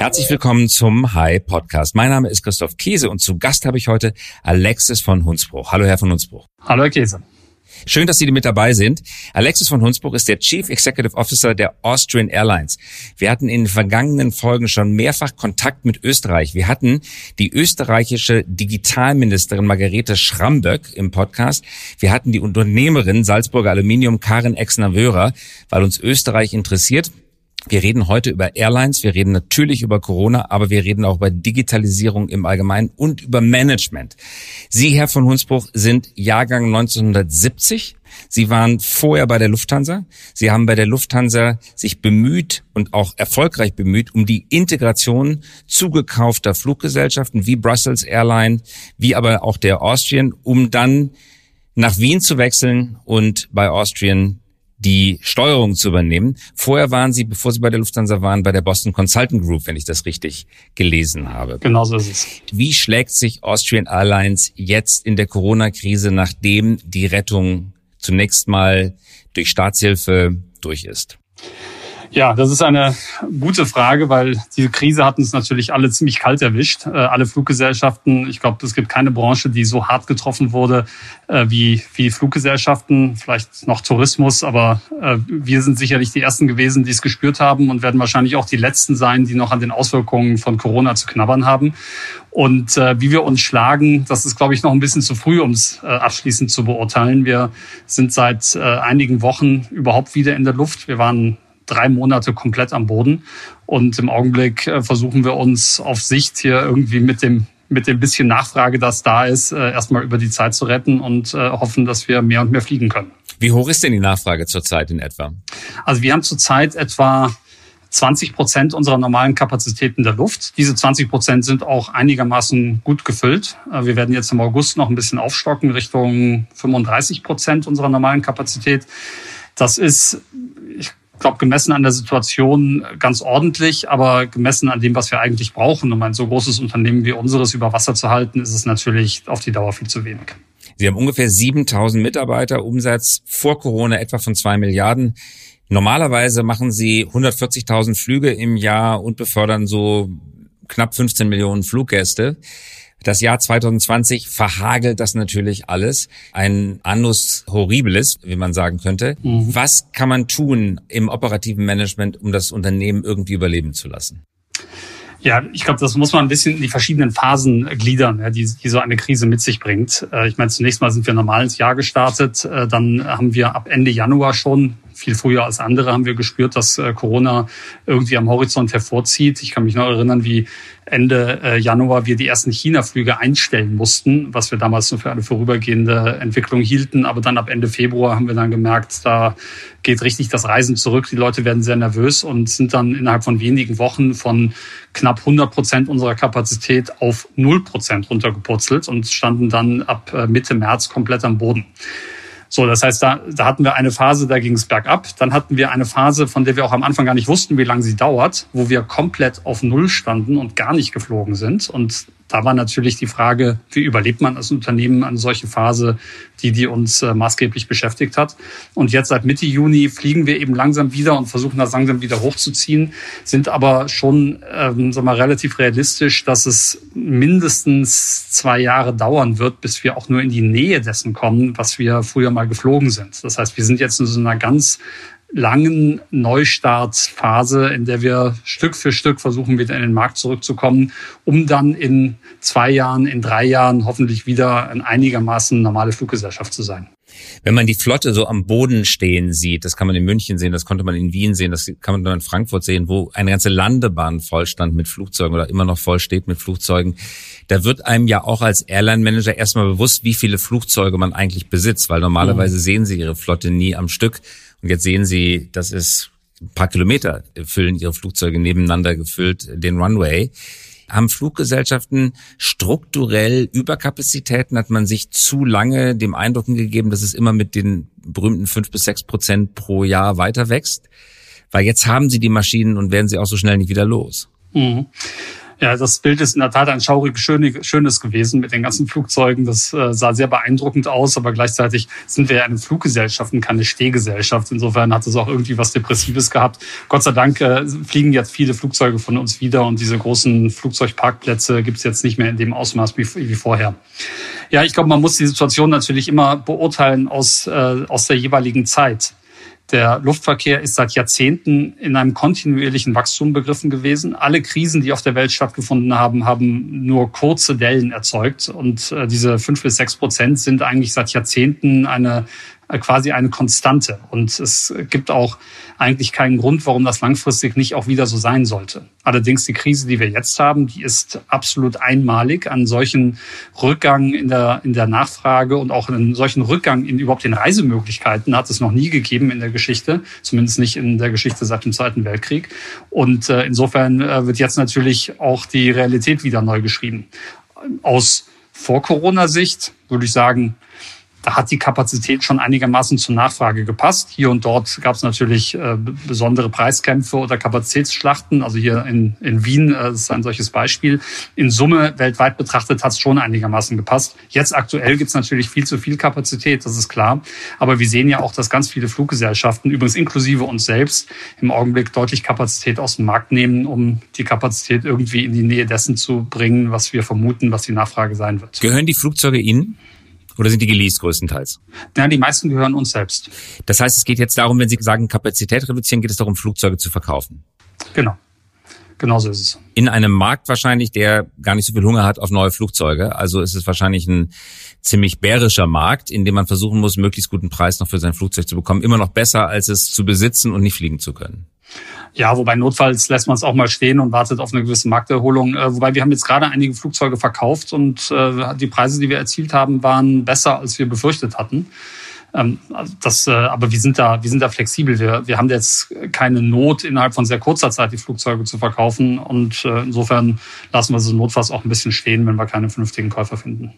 Herzlich willkommen zum Hi Podcast. Mein Name ist Christoph Käse und zu Gast habe ich heute Alexis von Hunsbruch. Hallo, Herr von Hunsbruch. Hallo, Herr Käse. Schön, dass Sie mit dabei sind. Alexis von Hunsbruch ist der Chief Executive Officer der Austrian Airlines. Wir hatten in den vergangenen Folgen schon mehrfach Kontakt mit Österreich. Wir hatten die österreichische Digitalministerin Margarete Schramböck im Podcast. Wir hatten die Unternehmerin Salzburger Aluminium Karin Exner-Wörer, weil uns Österreich interessiert. Wir reden heute über Airlines, wir reden natürlich über Corona, aber wir reden auch über Digitalisierung im Allgemeinen und über Management. Sie, Herr von Hunsbruch, sind Jahrgang 1970. Sie waren vorher bei der Lufthansa. Sie haben bei der Lufthansa sich bemüht und auch erfolgreich bemüht um die Integration zugekaufter Fluggesellschaften wie Brussels Airline, wie aber auch der Austrian, um dann nach Wien zu wechseln und bei Austrian die Steuerung zu übernehmen. Vorher waren Sie, bevor Sie bei der Lufthansa waren, bei der Boston Consultant Group, wenn ich das richtig gelesen habe. Genau so ist es. Wie schlägt sich Austrian Airlines jetzt in der Corona-Krise, nachdem die Rettung zunächst mal durch Staatshilfe durch ist? Ja, das ist eine gute Frage, weil diese Krise hat uns natürlich alle ziemlich kalt erwischt. Äh, alle Fluggesellschaften. Ich glaube, es gibt keine Branche, die so hart getroffen wurde äh, wie, wie Fluggesellschaften. Vielleicht noch Tourismus, aber äh, wir sind sicherlich die Ersten gewesen, die es gespürt haben und werden wahrscheinlich auch die Letzten sein, die noch an den Auswirkungen von Corona zu knabbern haben. Und wie wir uns schlagen, das ist, glaube ich, noch ein bisschen zu früh, um es abschließend zu beurteilen. Wir sind seit einigen Wochen überhaupt wieder in der Luft. Wir waren drei Monate komplett am Boden. Und im Augenblick äh, versuchen wir uns auf Sicht hier irgendwie mit dem mit dem bisschen Nachfrage, das da ist, äh, erstmal über die Zeit zu retten und äh, hoffen, dass wir mehr und mehr fliegen können. Wie hoch ist denn die Nachfrage zurzeit in etwa? Also wir haben zurzeit etwa 20 Prozent unserer normalen Kapazitäten der Luft. Diese 20 Prozent sind auch einigermaßen gut gefüllt. Wir werden jetzt im August noch ein bisschen aufstocken Richtung 35 Prozent unserer normalen Kapazität. Das ist glaube, gemessen an der Situation ganz ordentlich, aber gemessen an dem, was wir eigentlich brauchen, um ein so großes Unternehmen wie unseres über Wasser zu halten, ist es natürlich auf die Dauer viel zu wenig. Sie haben ungefähr 7000 Mitarbeiter, Umsatz vor Corona etwa von zwei Milliarden. Normalerweise machen Sie 140.000 Flüge im Jahr und befördern so knapp 15 Millionen Fluggäste. Das Jahr 2020 verhagelt das natürlich alles. Ein Annus horribilis, wie man sagen könnte. Mhm. Was kann man tun im operativen Management, um das Unternehmen irgendwie überleben zu lassen? Ja, ich glaube, das muss man ein bisschen in die verschiedenen Phasen gliedern, ja, die, die so eine Krise mit sich bringt. Äh, ich meine, zunächst mal sind wir normal ins Jahr gestartet. Äh, dann haben wir ab Ende Januar schon viel früher als andere haben wir gespürt, dass äh, Corona irgendwie am Horizont hervorzieht. Ich kann mich noch erinnern, wie Ende äh, Januar wir die ersten China-Flüge einstellen mussten, was wir damals nur für eine vorübergehende Entwicklung hielten. Aber dann ab Ende Februar haben wir dann gemerkt, da geht richtig das Reisen zurück. Die Leute werden sehr nervös und sind dann innerhalb von wenigen Wochen von knapp 100 Prozent unserer Kapazität auf 0 Prozent runtergepurzelt und standen dann ab äh, Mitte März komplett am Boden. So, das heißt, da, da hatten wir eine Phase, da ging es bergab. Dann hatten wir eine Phase, von der wir auch am Anfang gar nicht wussten, wie lange sie dauert, wo wir komplett auf Null standen und gar nicht geflogen sind. Und da war natürlich die Frage, wie überlebt man als Unternehmen eine solche Phase, die, die uns äh, maßgeblich beschäftigt hat. Und jetzt seit Mitte Juni fliegen wir eben langsam wieder und versuchen das langsam wieder hochzuziehen, sind aber schon ähm, sagen wir, relativ realistisch, dass es mindestens zwei Jahre dauern wird, bis wir auch nur in die Nähe dessen kommen, was wir früher mal geflogen sind. Das heißt, wir sind jetzt in so einer ganz langen Neustartphase, in der wir Stück für Stück versuchen, wieder in den Markt zurückzukommen, um dann in zwei Jahren, in drei Jahren hoffentlich wieder eine einigermaßen normale Fluggesellschaft zu sein. Wenn man die Flotte so am Boden stehen sieht, das kann man in München sehen, das konnte man in Wien sehen, das kann man in Frankfurt sehen, wo eine ganze Landebahn vollstand mit Flugzeugen oder immer noch voll steht mit Flugzeugen, da wird einem ja auch als Airline-Manager erstmal bewusst, wie viele Flugzeuge man eigentlich besitzt, weil normalerweise mhm. sehen Sie Ihre Flotte nie am Stück. Und jetzt sehen Sie, das ist ein paar Kilometer füllen Ihre Flugzeuge nebeneinander gefüllt den Runway haben Fluggesellschaften strukturell Überkapazitäten? Hat man sich zu lange dem Eindruck gegeben, dass es immer mit den berühmten fünf bis sechs Prozent pro Jahr weiter wächst? Weil jetzt haben sie die Maschinen und werden sie auch so schnell nicht wieder los. Mhm. Ja, das Bild ist in der Tat ein schaurig schönes gewesen mit den ganzen Flugzeugen. Das äh, sah sehr beeindruckend aus, aber gleichzeitig sind wir ja eine Fluggesellschaft und keine Stehgesellschaft. Insofern hat es auch irgendwie was Depressives gehabt. Gott sei Dank äh, fliegen jetzt viele Flugzeuge von uns wieder und diese großen Flugzeugparkplätze gibt es jetzt nicht mehr in dem Ausmaß wie, wie vorher. Ja, ich glaube, man muss die Situation natürlich immer beurteilen aus, äh, aus der jeweiligen Zeit. Der Luftverkehr ist seit Jahrzehnten in einem kontinuierlichen Wachstum begriffen gewesen. Alle Krisen, die auf der Welt stattgefunden haben, haben nur kurze Dellen erzeugt. Und äh, diese fünf bis sechs Prozent sind eigentlich seit Jahrzehnten eine quasi eine Konstante. Und es gibt auch eigentlich keinen Grund, warum das langfristig nicht auch wieder so sein sollte. Allerdings die Krise, die wir jetzt haben, die ist absolut einmalig. An solchen Rückgang in der, in der Nachfrage und auch einen solchen Rückgang in überhaupt den Reisemöglichkeiten hat es noch nie gegeben in der Geschichte, zumindest nicht in der Geschichte seit dem Zweiten Weltkrieg. Und äh, insofern äh, wird jetzt natürlich auch die Realität wieder neu geschrieben. Aus Vor-Corona-Sicht würde ich sagen, da hat die Kapazität schon einigermaßen zur Nachfrage gepasst. Hier und dort gab es natürlich äh, besondere Preiskämpfe oder Kapazitätsschlachten. Also hier in, in Wien äh, ist ein solches Beispiel. In Summe weltweit betrachtet hat es schon einigermaßen gepasst. Jetzt aktuell gibt es natürlich viel zu viel Kapazität, das ist klar. Aber wir sehen ja auch, dass ganz viele Fluggesellschaften, übrigens inklusive uns selbst, im Augenblick deutlich Kapazität aus dem Markt nehmen, um die Kapazität irgendwie in die Nähe dessen zu bringen, was wir vermuten, was die Nachfrage sein wird. Gehören die Flugzeuge Ihnen? Oder sind die geleast größtenteils? Ja, die meisten gehören uns selbst. Das heißt, es geht jetzt darum, wenn Sie sagen Kapazität reduzieren, geht es darum, Flugzeuge zu verkaufen. Genau. Genauso ist es. In einem Markt wahrscheinlich, der gar nicht so viel Hunger hat auf neue Flugzeuge. Also ist es wahrscheinlich ein ziemlich bärischer Markt, in dem man versuchen muss, möglichst guten Preis noch für sein Flugzeug zu bekommen. Immer noch besser, als es zu besitzen und nicht fliegen zu können. Ja, wobei notfalls lässt man es auch mal stehen und wartet auf eine gewisse Markterholung. Äh, wobei wir haben jetzt gerade einige Flugzeuge verkauft und äh, die Preise, die wir erzielt haben, waren besser, als wir befürchtet hatten. Ähm, also das, äh, aber wir sind da, wir sind da flexibel. Wir, wir haben jetzt keine Not, innerhalb von sehr kurzer Zeit die Flugzeuge zu verkaufen. Und äh, insofern lassen wir sie notfalls auch ein bisschen stehen, wenn wir keine vernünftigen Käufer finden.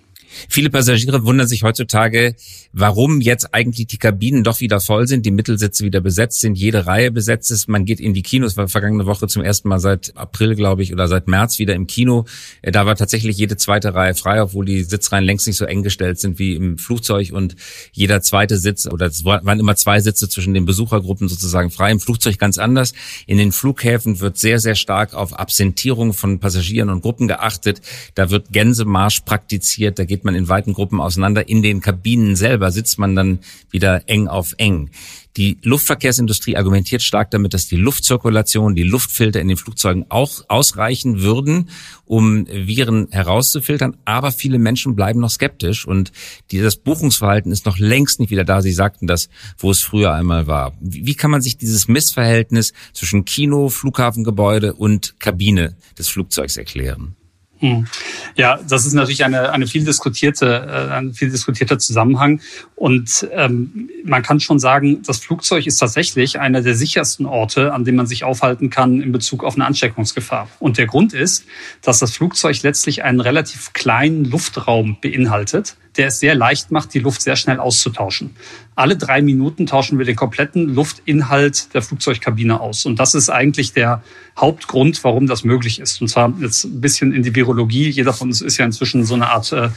Viele Passagiere wundern sich heutzutage, warum jetzt eigentlich die Kabinen doch wieder voll sind, die Mittelsitze wieder besetzt sind, jede Reihe besetzt ist. Man geht in die Kinos, war vergangene Woche zum ersten Mal seit April, glaube ich, oder seit März wieder im Kino. Äh, da war tatsächlich jede zweite Reihe frei, obwohl die Sitzreihen längst nicht so eng gestellt sind wie im Flugzeug und jeder zweite Sitz oder es waren immer zwei Sitze zwischen den Besuchergruppen sozusagen frei. Im Flugzeug ganz anders. In den Flughäfen wird sehr, sehr stark auf Absentierung von Passagieren und Gruppen geachtet. Da wird Gänsemarsch praktiziert. Da geht geht man in weiten Gruppen auseinander. In den Kabinen selber sitzt man dann wieder eng auf eng. Die Luftverkehrsindustrie argumentiert stark damit, dass die Luftzirkulation, die Luftfilter in den Flugzeugen auch ausreichen würden, um Viren herauszufiltern. Aber viele Menschen bleiben noch skeptisch und dieses Buchungsverhalten ist noch längst nicht wieder da. Sie sagten das, wo es früher einmal war. Wie kann man sich dieses Missverhältnis zwischen Kino, Flughafengebäude und Kabine des Flugzeugs erklären? Hm. Ja, das ist natürlich eine, eine viel diskutierte, äh, ein viel diskutierter Zusammenhang. Und ähm, man kann schon sagen, das Flugzeug ist tatsächlich einer der sichersten Orte, an dem man sich aufhalten kann in Bezug auf eine Ansteckungsgefahr. Und der Grund ist, dass das Flugzeug letztlich einen relativ kleinen Luftraum beinhaltet, der es sehr leicht macht, die Luft sehr schnell auszutauschen. Alle drei Minuten tauschen wir den kompletten Luftinhalt der Flugzeugkabine aus. Und das ist eigentlich der Hauptgrund, warum das möglich ist. Und zwar jetzt ein bisschen in die Virologie. Jeder von uns ist ja inzwischen so eine Art äh,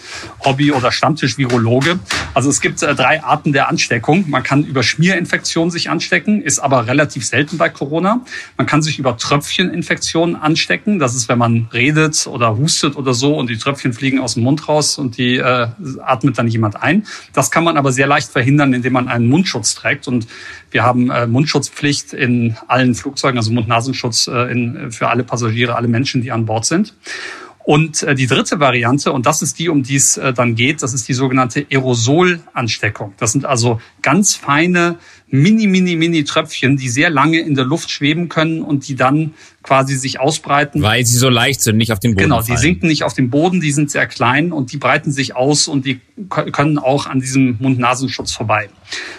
Hobby- oder Stammtisch-Virologe. Also es gibt äh, drei Arten der Ansteckung. Man kann über Schmierinfektionen sich anstecken, ist aber relativ selten bei Corona. Man kann sich über Tröpfcheninfektionen anstecken. Das ist, wenn man redet oder hustet oder so und die Tröpfchen fliegen aus dem Mund raus und die äh, atmet dann jemand ein. Das kann man aber sehr leicht verhindern, indem man einen Mundschutz trägt. Und wir haben äh, Mundschutzpflicht in allen Flugzeugen, also Mund-Nasenschutz äh, in, für alle Passagiere, alle Menschen, die an Bord sind. Und äh, die dritte Variante, und das ist die, um die es äh, dann geht, das ist die sogenannte Aerosolansteckung. Das sind also ganz feine mini, mini, mini Tröpfchen, die sehr lange in der Luft schweben können und die dann quasi sich ausbreiten. Weil sie so leicht sind, nicht auf dem Boden. Genau, die fallen. sinken nicht auf dem Boden, die sind sehr klein und die breiten sich aus und die können auch an diesem Mund-Nasenschutz vorbei.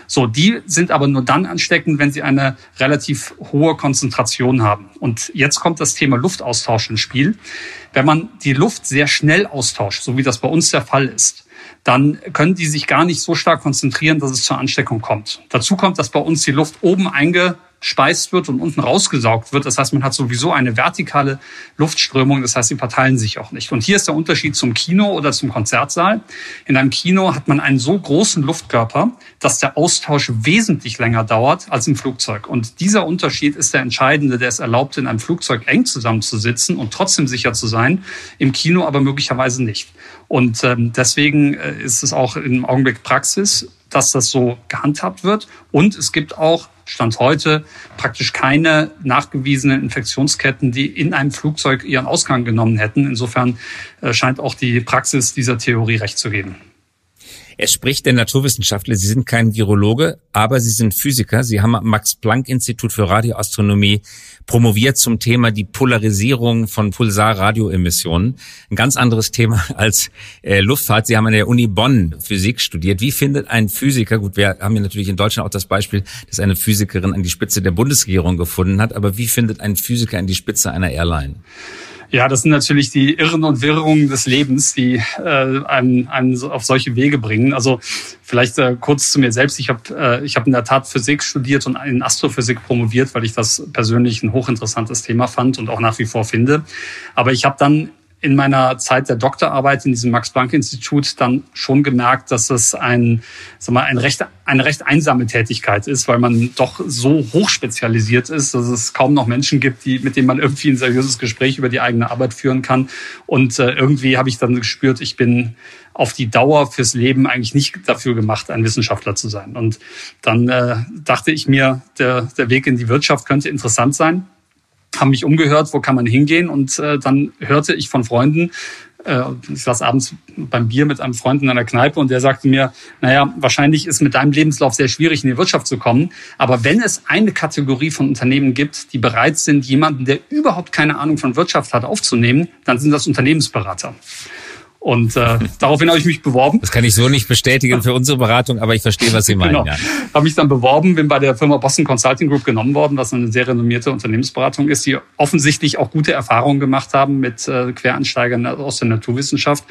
So, die sind aber nur dann ansteckend, wenn sie eine relativ hohe Konzentration haben. Und jetzt kommt das Thema Luftaustausch ins Spiel. Wenn man die Luft sehr schnell austauscht, so wie das bei uns der Fall ist, dann können die sich gar nicht so stark konzentrieren, dass es zur Ansteckung kommt. Dazu kommt, dass bei uns die Luft oben einge eingespeist wird und unten rausgesaugt wird. Das heißt, man hat sowieso eine vertikale Luftströmung. Das heißt, sie verteilen sich auch nicht. Und hier ist der Unterschied zum Kino oder zum Konzertsaal. In einem Kino hat man einen so großen Luftkörper, dass der Austausch wesentlich länger dauert als im Flugzeug. Und dieser Unterschied ist der entscheidende, der es erlaubt, in einem Flugzeug eng zusammenzusitzen und trotzdem sicher zu sein, im Kino aber möglicherweise nicht. Und ähm, deswegen äh, ist es auch im Augenblick Praxis, dass das so gehandhabt wird. Und es gibt auch Stand heute praktisch keine nachgewiesenen Infektionsketten, die in einem Flugzeug ihren Ausgang genommen hätten. Insofern äh, scheint auch die Praxis dieser Theorie recht zu geben. Es spricht der Naturwissenschaftler, Sie sind kein Virologe, aber Sie sind Physiker. Sie haben am Max-Planck-Institut für Radioastronomie promoviert zum Thema die Polarisierung von Pulsar-Radioemissionen. Ein ganz anderes Thema als äh, Luftfahrt. Sie haben an der Uni Bonn Physik studiert. Wie findet ein Physiker, gut, wir haben ja natürlich in Deutschland auch das Beispiel, dass eine Physikerin an die Spitze der Bundesregierung gefunden hat, aber wie findet ein Physiker an die Spitze einer Airline? Ja, das sind natürlich die Irren und Wirrungen des Lebens, die äh, einen, einen auf solche Wege bringen. Also vielleicht äh, kurz zu mir selbst. Ich habe äh, hab in der Tat Physik studiert und in Astrophysik promoviert, weil ich das persönlich ein hochinteressantes Thema fand und auch nach wie vor finde. Aber ich habe dann in meiner Zeit der Doktorarbeit in diesem Max-Planck-Institut dann schon gemerkt, dass es ein, sag mal, ein recht, eine recht einsame Tätigkeit ist, weil man doch so hochspezialisiert ist, dass es kaum noch Menschen gibt, die, mit denen man irgendwie ein seriöses Gespräch über die eigene Arbeit führen kann. Und äh, irgendwie habe ich dann gespürt, ich bin auf die Dauer fürs Leben eigentlich nicht dafür gemacht, ein Wissenschaftler zu sein. Und dann äh, dachte ich mir, der, der Weg in die Wirtschaft könnte interessant sein haben mich umgehört, wo kann man hingehen und äh, dann hörte ich von Freunden, äh, ich saß abends beim Bier mit einem Freund in einer Kneipe und der sagte mir, naja, wahrscheinlich ist mit deinem Lebenslauf sehr schwierig in die Wirtschaft zu kommen, aber wenn es eine Kategorie von Unternehmen gibt, die bereit sind, jemanden, der überhaupt keine Ahnung von Wirtschaft hat, aufzunehmen, dann sind das Unternehmensberater. Und äh, daraufhin habe ich mich beworben. Das kann ich so nicht bestätigen für unsere Beratung, aber ich verstehe, was Sie meinen. Genau. Ja. Habe mich dann beworben, bin bei der Firma Boston Consulting Group genommen worden, was eine sehr renommierte Unternehmensberatung ist, die offensichtlich auch gute Erfahrungen gemacht haben mit äh, Quereinsteigern aus der Naturwissenschaft.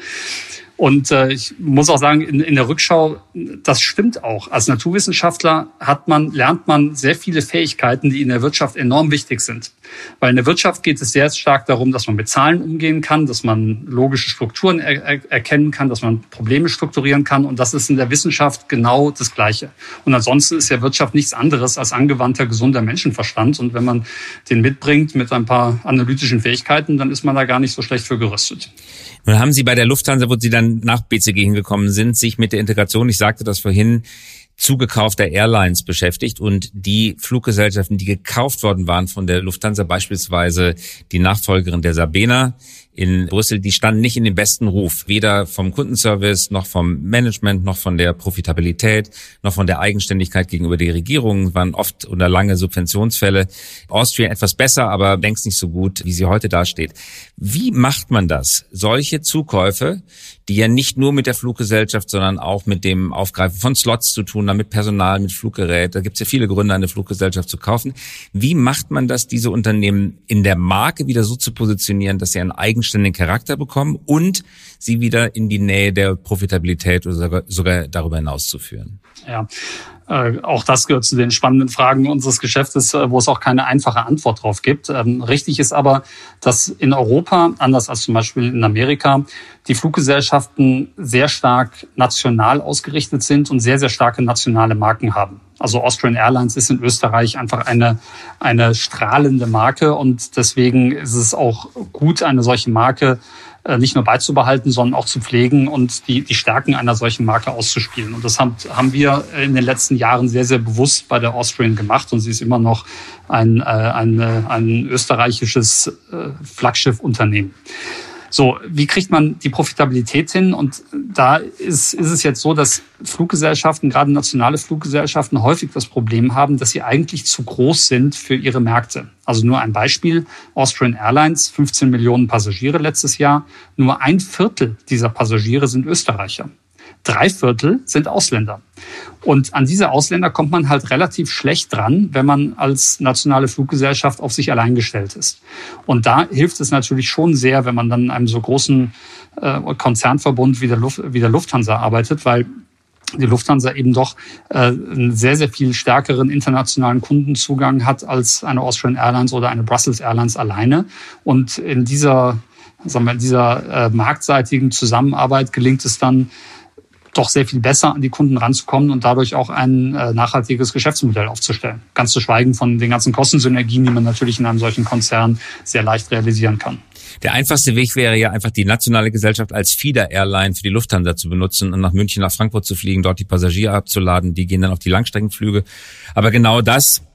Und äh, ich muss auch sagen, in, in der Rückschau, das stimmt auch. Als Naturwissenschaftler hat man, lernt man sehr viele Fähigkeiten, die in der Wirtschaft enorm wichtig sind. Weil in der Wirtschaft geht es sehr stark darum, dass man mit Zahlen umgehen kann, dass man logische Strukturen er, er, erkennen kann, dass man Probleme strukturieren kann. Und das ist in der Wissenschaft genau das Gleiche. Und ansonsten ist ja Wirtschaft nichts anderes als angewandter, gesunder Menschenverstand. Und wenn man den mitbringt mit ein paar analytischen Fähigkeiten, dann ist man da gar nicht so schlecht für gerüstet. Nun haben Sie bei der Lufthansa, wo Sie dann nach BCG hingekommen sind, sich mit der Integration, ich sagte das vorhin, zugekaufter Airlines beschäftigt und die Fluggesellschaften, die gekauft worden waren von der Lufthansa, beispielsweise die Nachfolgerin der Sabena, in Brüssel, die standen nicht in dem besten Ruf, weder vom Kundenservice noch vom Management noch von der Profitabilität noch von der Eigenständigkeit gegenüber der Regierung, waren oft unter lange Subventionsfälle. Austrian etwas besser, aber längst nicht so gut, wie sie heute dasteht. Wie macht man das? Solche Zukäufe, die ja nicht nur mit der Fluggesellschaft, sondern auch mit dem Aufgreifen von Slots zu tun haben, mit Personal, mit Fluggerät. Da gibt es ja viele Gründe, eine Fluggesellschaft zu kaufen. Wie macht man das, diese Unternehmen in der Marke wieder so zu positionieren, dass sie einen eigenständigen Charakter bekommen und sie wieder in die Nähe der Profitabilität oder sogar darüber hinaus zu führen? Ja, äh, auch das gehört zu den spannenden Fragen unseres Geschäftes, äh, wo es auch keine einfache Antwort drauf gibt. Ähm, richtig ist aber, dass in Europa, anders als zum Beispiel in Amerika, die Fluggesellschaften sehr stark national ausgerichtet sind und sehr, sehr starke nationale Marken haben. Also Austrian Airlines ist in Österreich einfach eine, eine strahlende Marke und deswegen ist es auch gut, eine solche Marke äh, nicht nur beizubehalten, sondern auch zu pflegen und die, die Stärken einer solchen Marke auszuspielen. Und das haben, haben wir in den letzten Jahren sehr, sehr bewusst bei der Austrian gemacht und sie ist immer noch ein, äh, ein, äh, ein österreichisches Flaggschiffunternehmen. So, wie kriegt man die Profitabilität hin? Und da ist, ist es jetzt so, dass Fluggesellschaften, gerade nationale Fluggesellschaften, häufig das Problem haben, dass sie eigentlich zu groß sind für ihre Märkte. Also nur ein Beispiel. Austrian Airlines, 15 Millionen Passagiere letztes Jahr. Nur ein Viertel dieser Passagiere sind Österreicher drei Viertel sind Ausländer. Und an diese Ausländer kommt man halt relativ schlecht dran, wenn man als nationale Fluggesellschaft auf sich allein gestellt ist. Und da hilft es natürlich schon sehr, wenn man dann in einem so großen äh, Konzernverbund wie der, wie der Lufthansa arbeitet, weil die Lufthansa eben doch äh, einen sehr, sehr viel stärkeren internationalen Kundenzugang hat als eine Austrian Airlines oder eine Brussels Airlines alleine. Und in dieser, sagen wir, in dieser äh, marktseitigen Zusammenarbeit gelingt es dann, doch sehr viel besser an die Kunden ranzukommen und dadurch auch ein äh, nachhaltiges Geschäftsmodell aufzustellen. Ganz zu schweigen von den ganzen Kostensynergien, die man natürlich in einem solchen Konzern sehr leicht realisieren kann. Der einfachste Weg wäre ja einfach die nationale Gesellschaft als Feeder-Airline für die Lufthansa zu benutzen und nach München, nach Frankfurt zu fliegen, dort die Passagiere abzuladen. Die gehen dann auf die Langstreckenflüge. Aber genau das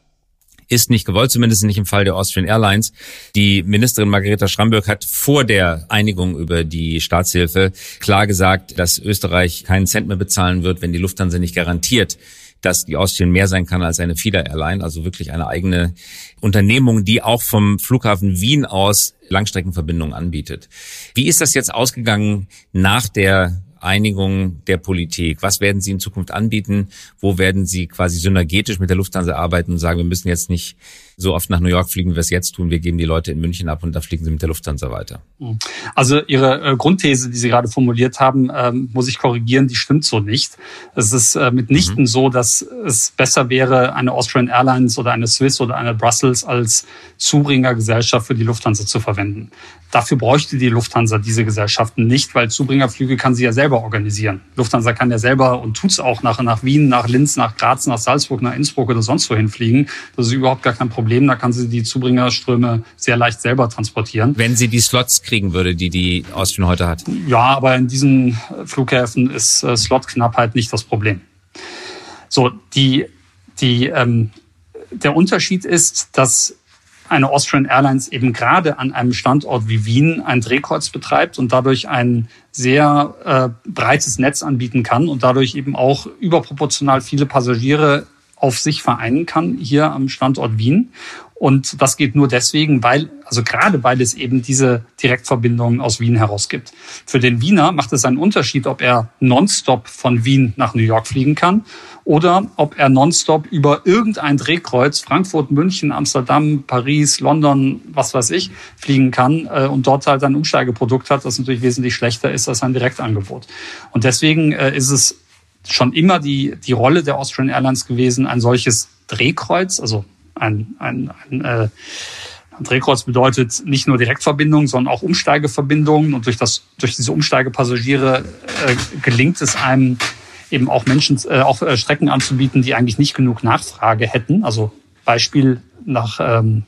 ist nicht gewollt, zumindest nicht im Fall der Austrian Airlines. Die Ministerin Margareta Schramberg hat vor der Einigung über die Staatshilfe klar gesagt, dass Österreich keinen Cent mehr bezahlen wird, wenn die Lufthansa nicht garantiert, dass die Austrian mehr sein kann als eine Feeder-Airline, also wirklich eine eigene Unternehmung, die auch vom Flughafen Wien aus Langstreckenverbindungen anbietet. Wie ist das jetzt ausgegangen nach der Einigung der Politik? Was werden Sie in Zukunft anbieten? Wo werden Sie quasi synergetisch mit der Lufthansa arbeiten und sagen, wir müssen jetzt nicht so oft nach New York fliegen, wie wir es jetzt tun. Wir geben die Leute in München ab und da fliegen sie mit der Lufthansa weiter. Also Ihre äh, Grundthese, die Sie gerade formuliert haben, ähm, muss ich korrigieren, die stimmt so nicht. Es ist äh, mitnichten mhm. so, dass es besser wäre, eine Austrian Airlines oder eine Swiss oder eine Brussels als Zubringergesellschaft für die Lufthansa zu verwenden. Dafür bräuchte die Lufthansa diese Gesellschaften nicht, weil Zubringerflüge kann sie ja selber organisieren. Lufthansa kann ja selber und tut es auch nach, nach Wien, nach Linz, nach Graz, nach Salzburg, nach Innsbruck oder sonst wohin fliegen. Das ist überhaupt gar kein Problem. Da kann sie die Zubringerströme sehr leicht selber transportieren. Wenn sie die Slots kriegen würde, die die Austrian heute hat. Ja, aber in diesen Flughäfen ist äh, Slotknappheit nicht das Problem. So, die, die, ähm, der Unterschied ist, dass eine Austrian Airlines eben gerade an einem Standort wie Wien ein Drehkreuz betreibt und dadurch ein sehr äh, breites Netz anbieten kann und dadurch eben auch überproportional viele Passagiere auf sich vereinen kann hier am Standort Wien. Und das geht nur deswegen, weil, also gerade weil es eben diese Direktverbindungen aus Wien heraus gibt. Für den Wiener macht es einen Unterschied, ob er nonstop von Wien nach New York fliegen kann oder ob er nonstop über irgendein Drehkreuz Frankfurt, München, Amsterdam, Paris, London, was weiß ich, fliegen kann äh, und dort halt ein Umsteigeprodukt hat, das natürlich wesentlich schlechter ist als ein Direktangebot. Und deswegen äh, ist es schon immer die, die Rolle der Austrian Airlines gewesen, ein solches Drehkreuz, also ein, ein, ein, äh, ein Drehkreuz bedeutet nicht nur Direktverbindungen, sondern auch Umsteigeverbindungen. Und durch, das, durch diese Umsteigepassagiere äh, gelingt es einem eben auch Menschen, äh, auch äh, Strecken anzubieten, die eigentlich nicht genug Nachfrage hätten. Also Beispiel nach ähm,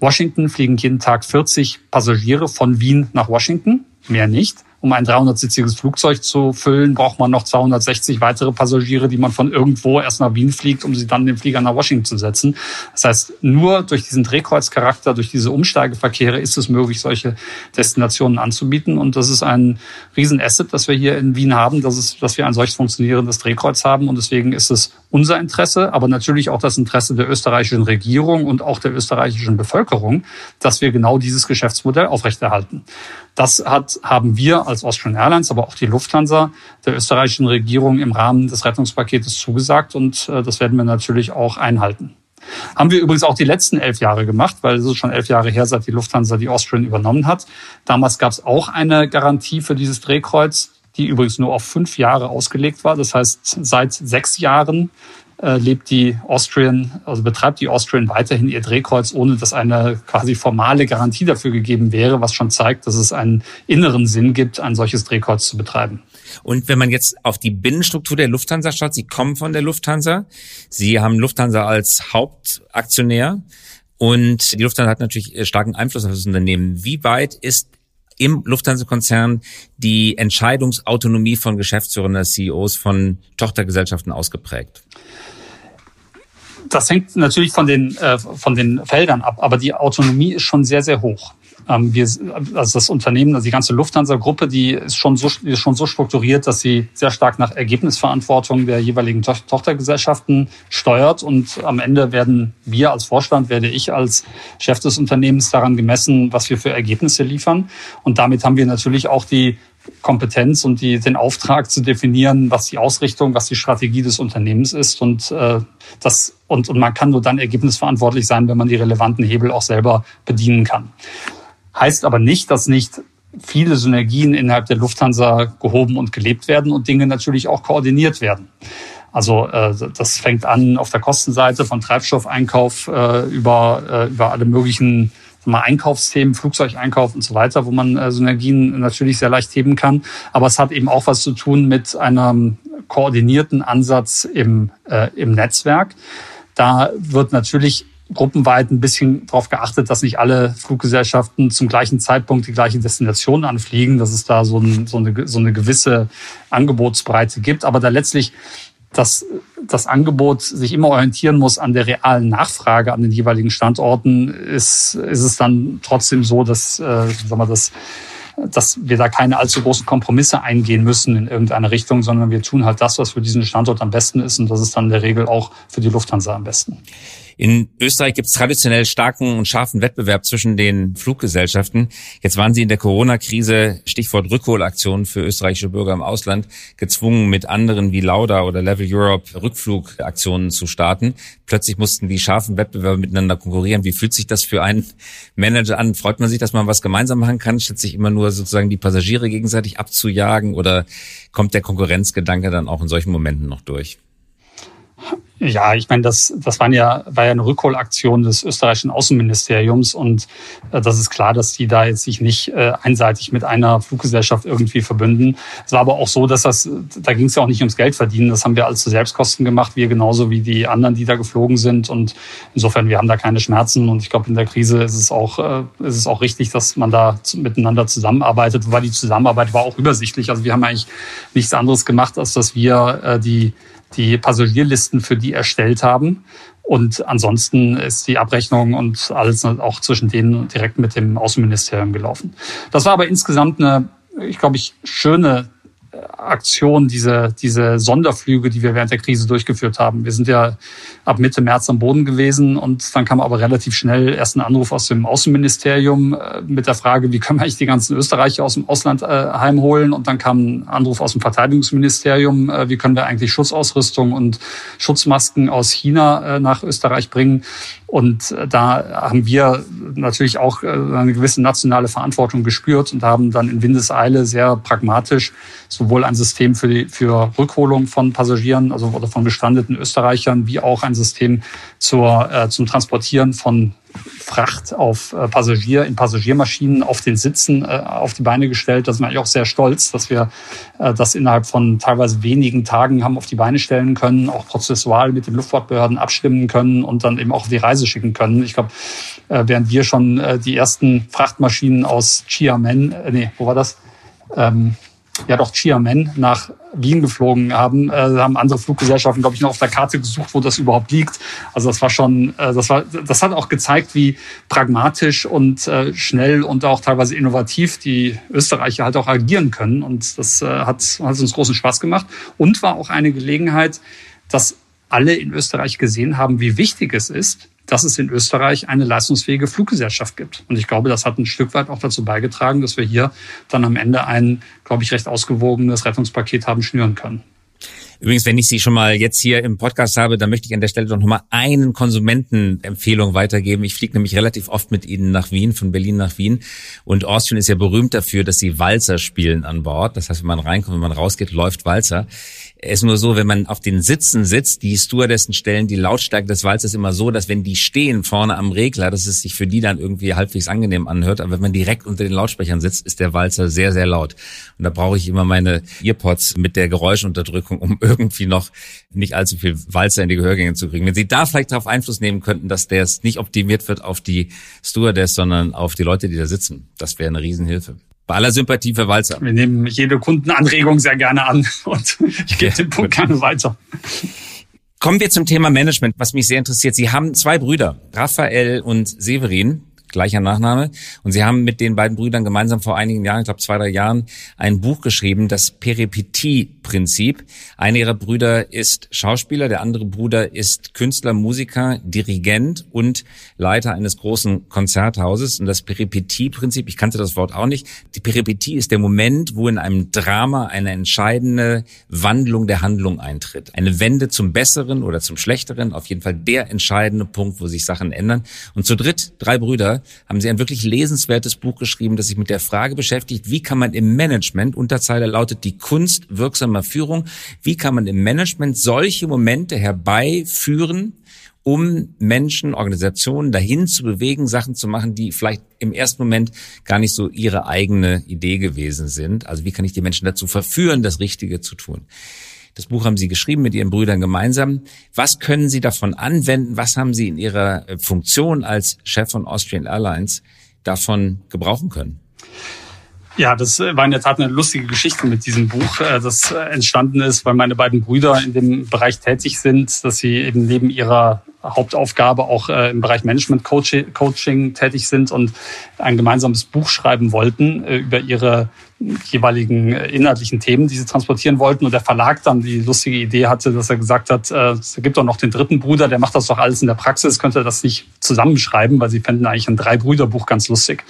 Washington fliegen jeden Tag 40 Passagiere von Wien nach Washington, mehr nicht um ein 300-sitziges Flugzeug zu füllen, braucht man noch 260 weitere Passagiere, die man von irgendwo erst nach Wien fliegt, um sie dann den Flieger nach Washington zu setzen. Das heißt, nur durch diesen Drehkreuzcharakter, durch diese Umsteigeverkehre ist es möglich, solche Destinationen anzubieten. Und das ist ein Riesenasset, das wir hier in Wien haben, dass, es, dass wir ein solches funktionierendes Drehkreuz haben. Und deswegen ist es unser Interesse, aber natürlich auch das Interesse der österreichischen Regierung und auch der österreichischen Bevölkerung, dass wir genau dieses Geschäftsmodell aufrechterhalten. Das hat, haben wir als Austrian Airlines, aber auch die Lufthansa der österreichischen Regierung im Rahmen des Rettungspaketes zugesagt und äh, das werden wir natürlich auch einhalten. Haben wir übrigens auch die letzten elf Jahre gemacht, weil es ist schon elf Jahre her, seit die Lufthansa die Austrian übernommen hat. Damals gab es auch eine Garantie für dieses Drehkreuz, die übrigens nur auf fünf Jahre ausgelegt war. Das heißt, seit sechs Jahren äh, lebt die Austrian, also betreibt die Austrian weiterhin ihr Drehkreuz, ohne dass eine quasi formale Garantie dafür gegeben wäre, was schon zeigt, dass es einen inneren Sinn gibt, ein solches Drehkreuz zu betreiben. Und wenn man jetzt auf die Binnenstruktur der Lufthansa schaut, Sie kommen von der Lufthansa, Sie haben Lufthansa als Hauptaktionär und die Lufthansa hat natürlich starken Einfluss auf das Unternehmen. Wie weit ist im Lufthansa-Konzern die Entscheidungsautonomie von Geschäftsführern, der CEOs von Tochtergesellschaften ausgeprägt? Das hängt natürlich von den, äh, von den Feldern ab, aber die Autonomie ist schon sehr, sehr hoch. Ähm, wir, also das Unternehmen, also die ganze Lufthansa-Gruppe, die ist schon so, ist schon so strukturiert, dass sie sehr stark nach Ergebnisverantwortung der jeweiligen to Tochtergesellschaften steuert. Und am Ende werden wir als Vorstand, werde ich als Chef des Unternehmens daran gemessen, was wir für Ergebnisse liefern. Und damit haben wir natürlich auch die Kompetenz und die, den Auftrag zu definieren, was die Ausrichtung, was die Strategie des Unternehmens ist. Und, äh, das, und, und man kann nur dann ergebnisverantwortlich sein, wenn man die relevanten Hebel auch selber bedienen kann. Heißt aber nicht, dass nicht viele Synergien innerhalb der Lufthansa gehoben und gelebt werden und Dinge natürlich auch koordiniert werden. Also äh, das fängt an auf der Kostenseite von Treibstoffeinkauf äh, über, äh, über alle möglichen mal Einkaufsthemen, Flugzeugeinkauf und so weiter, wo man Synergien natürlich sehr leicht heben kann. Aber es hat eben auch was zu tun mit einem koordinierten Ansatz im, im Netzwerk. Da wird natürlich gruppenweit ein bisschen darauf geachtet, dass nicht alle Fluggesellschaften zum gleichen Zeitpunkt die gleiche Destination anfliegen, dass es da so, ein, so, eine, so eine gewisse Angebotsbreite gibt. Aber da letztlich dass das Angebot sich immer orientieren muss an der realen Nachfrage an den jeweiligen Standorten, ist, ist es dann trotzdem so, dass, äh, sagen wir, dass, dass wir da keine allzu großen Kompromisse eingehen müssen in irgendeine Richtung, sondern wir tun halt das, was für diesen Standort am besten ist. Und das ist dann in der Regel auch für die Lufthansa am besten. In Österreich gibt es traditionell starken und scharfen Wettbewerb zwischen den Fluggesellschaften. Jetzt waren Sie in der Corona-Krise, Stichwort Rückholaktion für österreichische Bürger im Ausland, gezwungen, mit anderen wie Lauda oder Level Europe Rückflugaktionen zu starten. Plötzlich mussten die scharfen Wettbewerber miteinander konkurrieren. Wie fühlt sich das für einen Manager an? Freut man sich, dass man was gemeinsam machen kann, statt sich immer nur sozusagen die Passagiere gegenseitig abzujagen? Oder kommt der Konkurrenzgedanke dann auch in solchen Momenten noch durch? Ja, ich meine, das, das waren ja, war ja eine Rückholaktion des österreichischen Außenministeriums und äh, das ist klar, dass die da jetzt sich nicht äh, einseitig mit einer Fluggesellschaft irgendwie verbünden. Es war aber auch so, dass das, da ging es ja auch nicht ums Geld verdienen. Das haben wir alles zu Selbstkosten gemacht, wir genauso wie die anderen, die da geflogen sind. Und insofern, wir haben da keine Schmerzen. Und ich glaube, in der Krise ist es auch, äh, ist es auch richtig, dass man da miteinander zusammenarbeitet. Wobei die Zusammenarbeit war auch übersichtlich. Also wir haben eigentlich nichts anderes gemacht, als dass wir äh, die die Passagierlisten für die erstellt haben. Und ansonsten ist die Abrechnung und alles auch zwischen denen direkt mit dem Außenministerium gelaufen. Das war aber insgesamt eine, ich glaube ich, schöne Aktion, diese, diese Sonderflüge, die wir während der Krise durchgeführt haben. Wir sind ja ab Mitte März am Boden gewesen und dann kam aber relativ schnell erst ein Anruf aus dem Außenministerium äh, mit der Frage, wie können wir eigentlich die ganzen Österreicher aus dem Ausland äh, heimholen? Und dann kam ein Anruf aus dem Verteidigungsministerium, äh, wie können wir eigentlich Schutzausrüstung und Schutzmasken aus China nach Österreich bringen? Und da haben wir natürlich auch eine gewisse nationale Verantwortung gespürt und haben dann in Windeseile sehr pragmatisch sowohl ein System für, die, für Rückholung von Passagieren, also oder von gestrandeten Österreichern, wie auch ein System zur, äh, zum Transportieren von Fracht auf äh, Passagier in Passagiermaschinen auf den Sitzen äh, auf die Beine gestellt. Da sind wir eigentlich auch sehr stolz, dass wir äh, das innerhalb von teilweise wenigen Tagen haben auf die Beine stellen können, auch prozessual mit den Luftfahrtbehörden abstimmen können und dann eben auch die Reise schicken können. Ich glaube, äh, während wir schon die ersten Frachtmaschinen aus Xiamen, nee, wo war das? Ähm, ja doch Xiamen nach Wien geflogen haben, äh, haben andere Fluggesellschaften, glaube ich, noch auf der Karte gesucht, wo das überhaupt liegt. Also das war schon, äh, das war, das hat auch gezeigt, wie pragmatisch und äh, schnell und auch teilweise innovativ die Österreicher halt auch agieren können. Und das äh, hat, hat uns großen Spaß gemacht und war auch eine Gelegenheit, dass alle in Österreich gesehen haben, wie wichtig es ist, dass es in Österreich eine leistungsfähige Fluggesellschaft gibt. Und ich glaube, das hat ein Stück weit auch dazu beigetragen, dass wir hier dann am Ende ein, glaube ich, recht ausgewogenes Rettungspaket haben schnüren können. Übrigens, wenn ich Sie schon mal jetzt hier im Podcast habe, dann möchte ich an der Stelle doch nochmal einen Konsumentenempfehlung weitergeben. Ich fliege nämlich relativ oft mit Ihnen nach Wien, von Berlin nach Wien. Und Austrian ist ja berühmt dafür, dass sie Walzer spielen an Bord. Das heißt, wenn man reinkommt, wenn man rausgeht, läuft Walzer. Es ist nur so, wenn man auf den Sitzen sitzt, die Stewardessen stellen die Lautstärke des Walzers immer so, dass wenn die stehen vorne am Regler, dass es sich für die dann irgendwie halbwegs angenehm anhört. Aber wenn man direkt unter den Lautsprechern sitzt, ist der Walzer sehr, sehr laut. Und da brauche ich immer meine Earpods mit der Geräuschunterdrückung, um irgendwie noch nicht allzu viel Walzer in die Gehörgänge zu kriegen. Wenn Sie da vielleicht darauf Einfluss nehmen könnten, dass der nicht optimiert wird auf die Stewardess, sondern auf die Leute, die da sitzen, das wäre eine Riesenhilfe. Bei aller Sympathie für Walzer. Wir nehmen jede Kundenanregung sehr gerne an und ich gebe den Punkt gerne weiter. Kommen wir zum Thema Management, was mich sehr interessiert. Sie haben zwei Brüder, Raphael und Severin gleicher Nachname. Und sie haben mit den beiden Brüdern gemeinsam vor einigen Jahren, ich glaube zwei, drei Jahren, ein Buch geschrieben, das Peripetie-Prinzip. Einer ihrer Brüder ist Schauspieler, der andere Bruder ist Künstler, Musiker, Dirigent und Leiter eines großen Konzerthauses. Und das Peripetie-Prinzip, ich kannte das Wort auch nicht, die Peripetie ist der Moment, wo in einem Drama eine entscheidende Wandlung der Handlung eintritt. Eine Wende zum Besseren oder zum Schlechteren, auf jeden Fall der entscheidende Punkt, wo sich Sachen ändern. Und zu dritt, drei Brüder, haben Sie ein wirklich lesenswertes Buch geschrieben, das sich mit der Frage beschäftigt, wie kann man im Management, Unterzeile lautet die Kunst wirksamer Führung, wie kann man im Management solche Momente herbeiführen, um Menschen, Organisationen dahin zu bewegen, Sachen zu machen, die vielleicht im ersten Moment gar nicht so ihre eigene Idee gewesen sind. Also wie kann ich die Menschen dazu verführen, das Richtige zu tun? Das Buch haben Sie geschrieben mit Ihren Brüdern gemeinsam. Was können Sie davon anwenden? Was haben Sie in Ihrer äh, Funktion als Chef von Austrian Airlines davon gebrauchen können? Ja, das äh, war in der Tat eine lustige Geschichte mit diesem Buch, äh, das entstanden ist, weil meine beiden Brüder in dem Bereich tätig sind, dass sie eben neben ihrer Hauptaufgabe auch im Bereich Management Coaching, tätig sind und ein gemeinsames Buch schreiben wollten über ihre jeweiligen äh, inhaltlichen Themen, die sie transportieren wollten. Und der Verlag dann die lustige Idee hatte, dass er gesagt hat, äh, es gibt doch noch den dritten Bruder, der macht das doch alles in der Praxis, könnte das nicht zusammenschreiben, weil sie fänden eigentlich ein Drei-Brüder-Buch ganz lustig.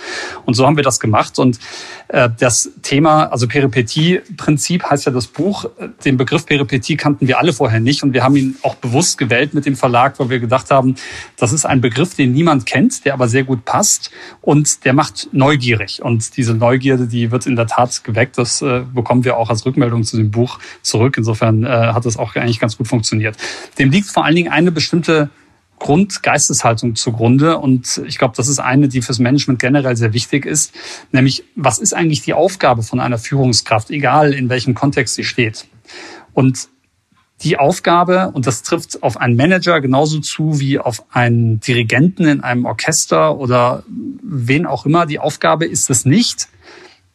Und so haben wir das gemacht. Und äh, das Thema, also Peripetie-Prinzip heißt ja das Buch. Den Begriff Peripetie kannten wir alle vorher nicht. Und wir haben ihn auch bewusst gewählt mit dem Verlag, weil wir gedacht haben, das ist ein Begriff, den niemand kennt, der aber sehr gut passt und der macht neugierig. Und diese Neugierde, die wird in der Tat Tat geweckt. Das äh, bekommen wir auch als Rückmeldung zu dem Buch zurück. Insofern äh, hat das auch eigentlich ganz gut funktioniert. Dem liegt vor allen Dingen eine bestimmte Grundgeisteshaltung zugrunde. Und ich glaube, das ist eine, die fürs Management generell sehr wichtig ist. Nämlich, was ist eigentlich die Aufgabe von einer Führungskraft, egal in welchem Kontext sie steht? Und die Aufgabe, und das trifft auf einen Manager genauso zu wie auf einen Dirigenten in einem Orchester oder wen auch immer, die Aufgabe ist es nicht,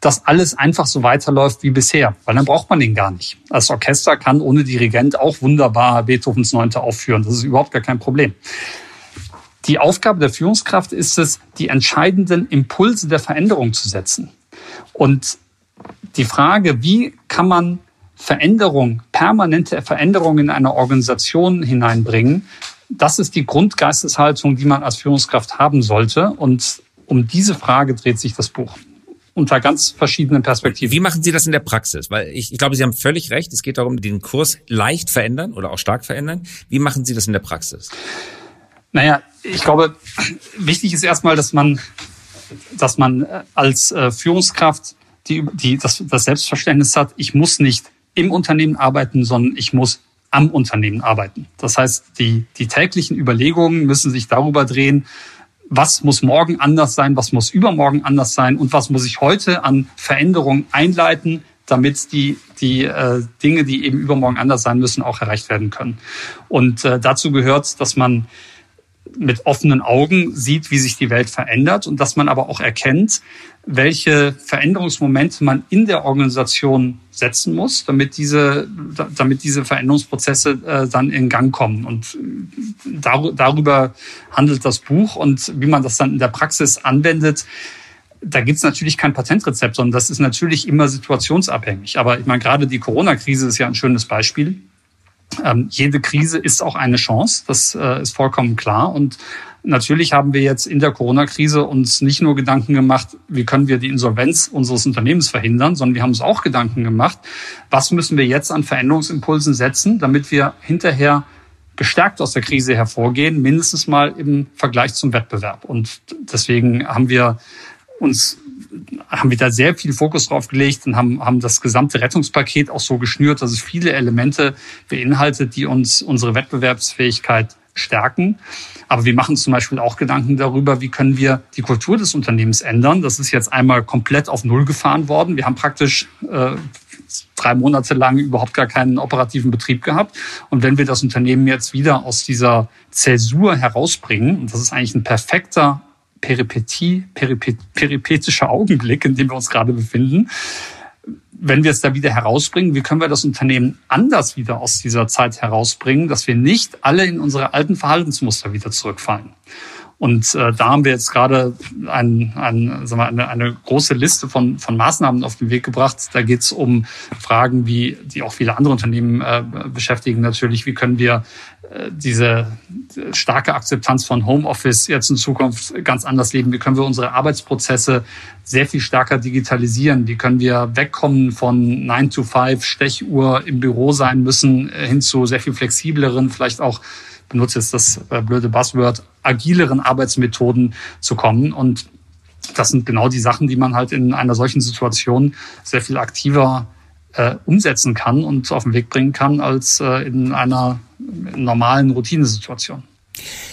dass alles einfach so weiterläuft wie bisher, weil dann braucht man den gar nicht. Das Orchester kann ohne Dirigent auch wunderbar Beethovens Neunte aufführen. Das ist überhaupt gar kein Problem. Die Aufgabe der Führungskraft ist es, die entscheidenden Impulse der Veränderung zu setzen. Und die Frage, wie kann man Veränderung, permanente Veränderung in eine Organisation hineinbringen, das ist die Grundgeisteshaltung, die man als Führungskraft haben sollte. Und um diese Frage dreht sich das Buch unter ganz verschiedenen Perspektiven. Wie machen Sie das in der Praxis? Weil ich, ich glaube, Sie haben völlig recht. Es geht darum, den Kurs leicht verändern oder auch stark verändern. Wie machen Sie das in der Praxis? Naja, ich glaube, wichtig ist erstmal, dass man, dass man äh, als äh, Führungskraft die, die, das, das Selbstverständnis hat, ich muss nicht im Unternehmen arbeiten, sondern ich muss am Unternehmen arbeiten. Das heißt, die, die täglichen Überlegungen müssen sich darüber drehen, was muss morgen anders sein, was muss übermorgen anders sein und was muss ich heute an Veränderungen einleiten, damit die, die äh, Dinge, die eben übermorgen anders sein müssen, auch erreicht werden können. Und äh, dazu gehört, dass man mit offenen Augen sieht, wie sich die Welt verändert und dass man aber auch erkennt, welche Veränderungsmomente man in der Organisation setzen muss, damit diese, damit diese Veränderungsprozesse äh, dann in Gang kommen. Und dar darüber handelt das Buch und wie man das dann in der Praxis anwendet. Da gibt's natürlich kein Patentrezept, sondern das ist natürlich immer situationsabhängig. Aber ich meine, gerade die Corona-Krise ist ja ein schönes Beispiel. Ähm, jede Krise ist auch eine Chance, das äh, ist vollkommen klar. Und natürlich haben wir jetzt in der Corona-Krise uns nicht nur Gedanken gemacht, wie können wir die Insolvenz unseres Unternehmens verhindern, sondern wir haben uns auch Gedanken gemacht, was müssen wir jetzt an Veränderungsimpulsen setzen, damit wir hinterher gestärkt aus der Krise hervorgehen, mindestens mal im Vergleich zum Wettbewerb. Und deswegen haben wir uns haben wir da sehr viel Fokus drauf gelegt und haben, haben das gesamte Rettungspaket auch so geschnürt, dass es viele Elemente beinhaltet, die uns unsere Wettbewerbsfähigkeit stärken. Aber wir machen zum Beispiel auch Gedanken darüber, wie können wir die Kultur des Unternehmens ändern. Das ist jetzt einmal komplett auf Null gefahren worden. Wir haben praktisch äh, drei Monate lang überhaupt gar keinen operativen Betrieb gehabt. Und wenn wir das Unternehmen jetzt wieder aus dieser Zäsur herausbringen, und das ist eigentlich ein perfekter Peripetie, peripet, peripetischer Augenblick, in dem wir uns gerade befinden. Wenn wir es da wieder herausbringen, wie können wir das Unternehmen anders wieder aus dieser Zeit herausbringen, dass wir nicht alle in unsere alten Verhaltensmuster wieder zurückfallen? Und äh, da haben wir jetzt gerade ein, ein, sagen wir, eine, eine große Liste von, von Maßnahmen auf den Weg gebracht. Da geht es um Fragen, wie die auch viele andere Unternehmen äh, beschäftigen natürlich. Wie können wir äh, diese starke Akzeptanz von Homeoffice jetzt in Zukunft ganz anders leben? Wie können wir unsere Arbeitsprozesse sehr viel stärker digitalisieren? Wie können wir wegkommen von 9 to 5 Stechuhr im Büro sein müssen, äh, hin zu sehr viel flexibleren, vielleicht auch benutze jetzt das äh, blöde Buzzword, agileren Arbeitsmethoden zu kommen. Und das sind genau die Sachen, die man halt in einer solchen Situation sehr viel aktiver äh, umsetzen kann und auf den Weg bringen kann als äh, in einer normalen Routinesituation.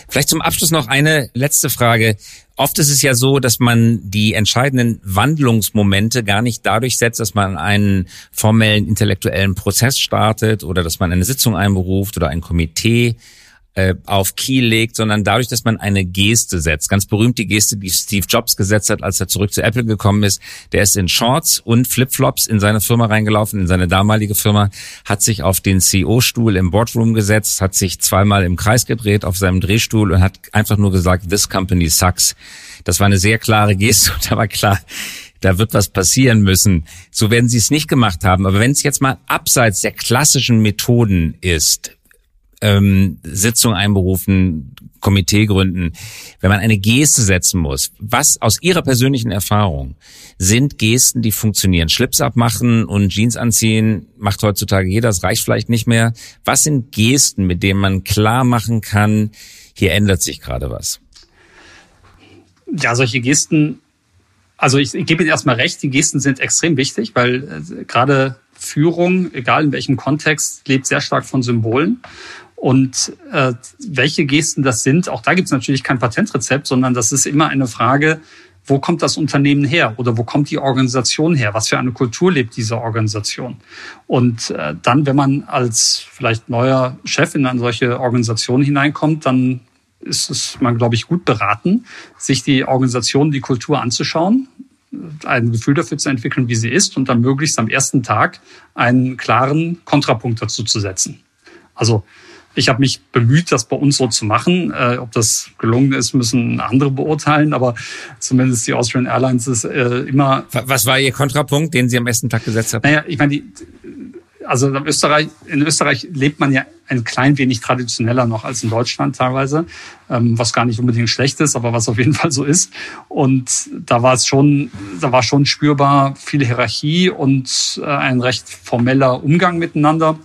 Vielleicht zum Abschluss noch eine letzte Frage. Oft ist es ja so, dass man die entscheidenden Wandlungsmomente gar nicht dadurch setzt, dass man einen formellen intellektuellen Prozess startet oder dass man eine Sitzung einberuft oder ein Komitee äh, auf Kiel legt, sondern dadurch, dass man eine Geste setzt. Ganz berühmt die Geste, die Steve Jobs gesetzt hat, als er zurück zu Apple gekommen ist. Der ist in Shorts und Flipflops in seine Firma reingelaufen, in seine damalige Firma, hat sich auf den CEO-Stuhl im Boardroom gesetzt, hat sich zweimal im Kreis gedreht auf seinem Drehstuhl und hat einfach nur gesagt, this company sucks. Das war eine sehr klare Geste und da war klar, da wird was passieren müssen. So werden sie es nicht gemacht haben. Aber wenn es jetzt mal abseits der klassischen Methoden ist, ähm, Sitzung einberufen, Komitee gründen, wenn man eine Geste setzen muss, was aus Ihrer persönlichen Erfahrung sind Gesten, die funktionieren? Schlips abmachen und Jeans anziehen macht heutzutage jeder, das reicht vielleicht nicht mehr. Was sind Gesten, mit denen man klar machen kann, hier ändert sich gerade was? Ja, solche Gesten, also ich, ich gebe Ihnen erstmal recht, die Gesten sind extrem wichtig, weil äh, gerade Führung, egal in welchem Kontext, lebt sehr stark von Symbolen. Und äh, welche Gesten das sind, auch da gibt es natürlich kein Patentrezept, sondern das ist immer eine Frage, wo kommt das Unternehmen her oder wo kommt die Organisation her? Was für eine Kultur lebt diese Organisation? Und äh, dann, wenn man als vielleicht neuer Chef in eine solche Organisation hineinkommt, dann ist es man, glaube ich, gut beraten, sich die Organisation, die Kultur anzuschauen, ein Gefühl dafür zu entwickeln, wie sie ist und dann möglichst am ersten Tag einen klaren Kontrapunkt dazu zu setzen. Also ich habe mich bemüht, das bei uns so zu machen. Äh, ob das gelungen ist, müssen andere beurteilen, aber zumindest die Austrian Airlines ist äh, immer. Was war Ihr Kontrapunkt, den Sie am ersten Tag gesetzt haben? Naja, ich meine, die, also in Österreich, in Österreich lebt man ja ein klein wenig traditioneller noch als in Deutschland teilweise, ähm, was gar nicht unbedingt schlecht ist, aber was auf jeden Fall so ist. Und da war es schon, da war schon spürbar viel Hierarchie und äh, ein recht formeller Umgang miteinander.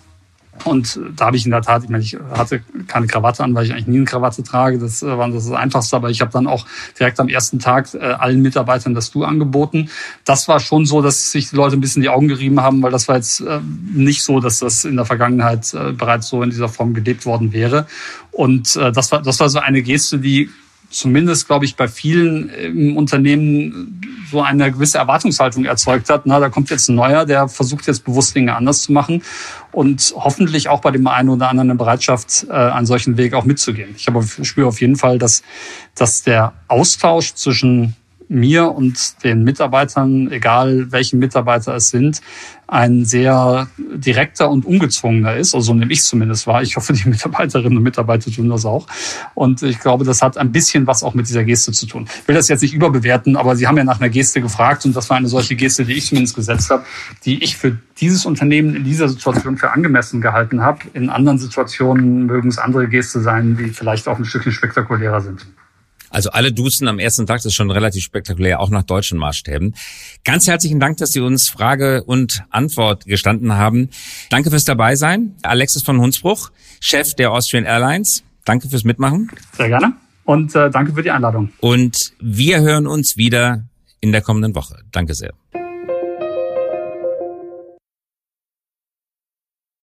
Und da habe ich in der Tat, ich meine, ich hatte keine Krawatte an, weil ich eigentlich nie eine Krawatte trage. Das äh, war das, Einfachste. Aber ich habe dann auch direkt am ersten Tag äh, allen Mitarbeitern das Du angeboten. Das war schon so, dass sich die Leute ein bisschen die Augen gerieben haben, weil das war jetzt äh, nicht so, dass das in der Vergangenheit bereits so in dieser Form gelebt worden wäre. Und das war, das war so eine Geste, die zumindest, glaube ich, bei vielen im Unternehmen so eine gewisse Erwartungshaltung erzeugt hat. Na, da kommt jetzt ein neuer, der versucht jetzt bewusst Dinge anders zu machen und hoffentlich auch bei dem einen oder anderen eine Bereitschaft, äh, einen solchen Weg auch mitzugehen. Ich habe, spüre auf jeden Fall, dass, dass der Austausch zwischen mir und den Mitarbeitern, egal welchen Mitarbeiter es sind, ein sehr direkter und ungezwungener ist. Also so nehme ich es zumindest wahr. Ich hoffe, die Mitarbeiterinnen und Mitarbeiter tun das auch. Und ich glaube, das hat ein bisschen was auch mit dieser Geste zu tun. Ich will das jetzt nicht überbewerten, aber Sie haben ja nach einer Geste gefragt und das war eine solche Geste, die ich zumindest gesetzt habe, die ich für dieses Unternehmen in dieser Situation für angemessen gehalten habe. In anderen Situationen mögen es andere Geste sein, die vielleicht auch ein Stückchen spektakulärer sind. Also alle Duzen am ersten Tag, das ist schon relativ spektakulär, auch nach deutschen Maßstäben. Ganz herzlichen Dank, dass Sie uns Frage und Antwort gestanden haben. Danke fürs Dabeisein. Alexis von Hunsbruch, Chef der Austrian Airlines. Danke fürs Mitmachen. Sehr gerne. Und äh, danke für die Einladung. Und wir hören uns wieder in der kommenden Woche. Danke sehr.